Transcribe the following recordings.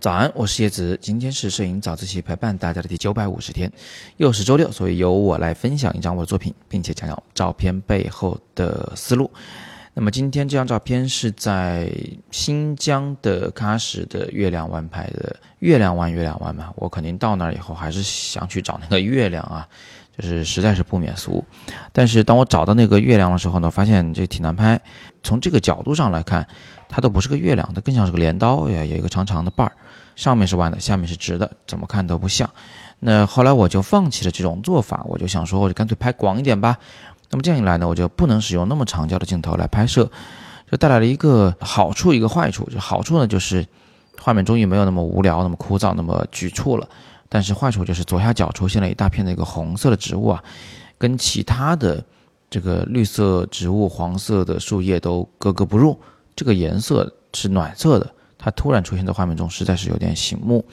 早安，我是叶子，今天是摄影早自习陪伴大家的第九百五十天，又是周六，所以由我来分享一张我的作品，并且讲讲照片背后的思路。那么今天这张照片是在新疆的喀什的月亮湾拍的，月亮湾，月亮湾嘛，我肯定到那儿以后还是想去找那个月亮啊，就是实在是不免俗。但是当我找到那个月亮的时候呢，发现这挺难拍。从这个角度上来看，它都不是个月亮，它更像是个镰刀呀，有一个长长的把儿。上面是弯的，下面是直的，怎么看都不像。那后来我就放弃了这种做法，我就想说，我就干脆拍广一点吧。那么这样一来呢，我就不能使用那么长焦的镜头来拍摄，就带来了一个好处，一个坏处。就好处呢，就是画面终于没有那么无聊、那么枯燥、那么局促了。但是坏处就是左下角出现了一大片的一个红色的植物啊，跟其他的这个绿色植物、黄色的树叶都格格不入。这个颜色是暖色的。它突然出现在画面中，实在是有点醒目，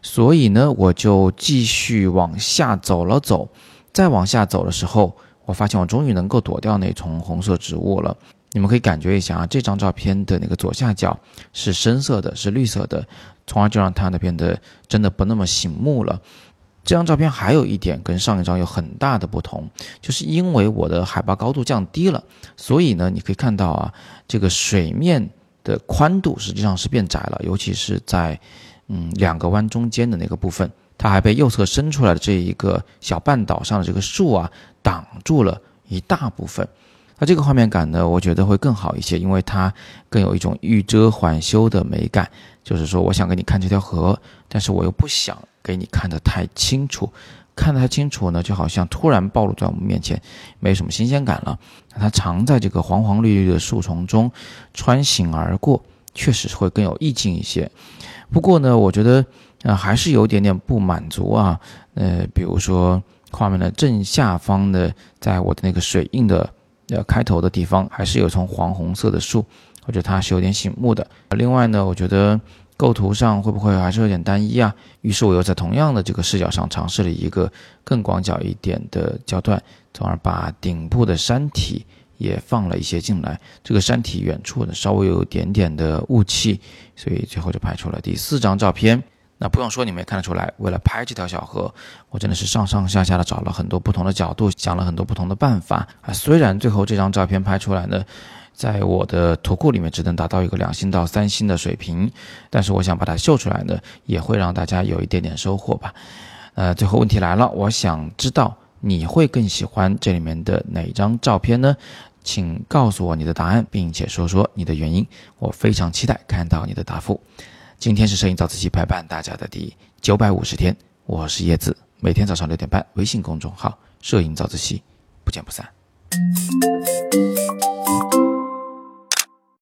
所以呢，我就继续往下走了走。再往下走的时候，我发现我终于能够躲掉那丛红色植物了。你们可以感觉一下啊，这张照片的那个左下角是深色的，是绿色的，从而就让它呢变得真的不那么醒目了。这张照片还有一点跟上一张有很大的不同，就是因为我的海拔高度降低了，所以呢，你可以看到啊，这个水面。的宽度实际上是变窄了，尤其是在嗯两个湾中间的那个部分，它还被右侧伸出来的这一个小半岛上的这个树啊挡住了一大部分。那这个画面感呢，我觉得会更好一些，因为它更有一种欲遮还休的美感。就是说，我想给你看这条河，但是我又不想给你看得太清楚。看得太清楚呢，就好像突然暴露在我们面前，没什么新鲜感了。它藏在这个黄黄绿绿的树丛中，穿行而过，确实会更有意境一些。不过呢，我觉得啊，还是有点点不满足啊。呃，比如说画面的正下方的，在我的那个水印的呃开头的地方，还是有丛黄红色的树，我觉得它是有点醒目的。另外呢，我觉得。构图上会不会还是有点单一啊？于是我又在同样的这个视角上尝试了一个更广角一点的焦段，从而把顶部的山体也放了一些进来。这个山体远处呢稍微有点点的雾气，所以最后就拍出了第四张照片。那不用说，你们也看得出来，为了拍这条小河，我真的是上上下下的找了很多不同的角度，想了很多不同的办法啊。虽然最后这张照片拍出来呢。在我的图库里面只能达到一个两星到三星的水平，但是我想把它秀出来呢，也会让大家有一点点收获吧。呃，最后问题来了，我想知道你会更喜欢这里面的哪张照片呢？请告诉我你的答案，并且说说你的原因，我非常期待看到你的答复。今天是摄影早自习陪伴大家的第九百五十天，我是叶子，每天早上六点半，微信公众号“摄影早自习”，不见不散。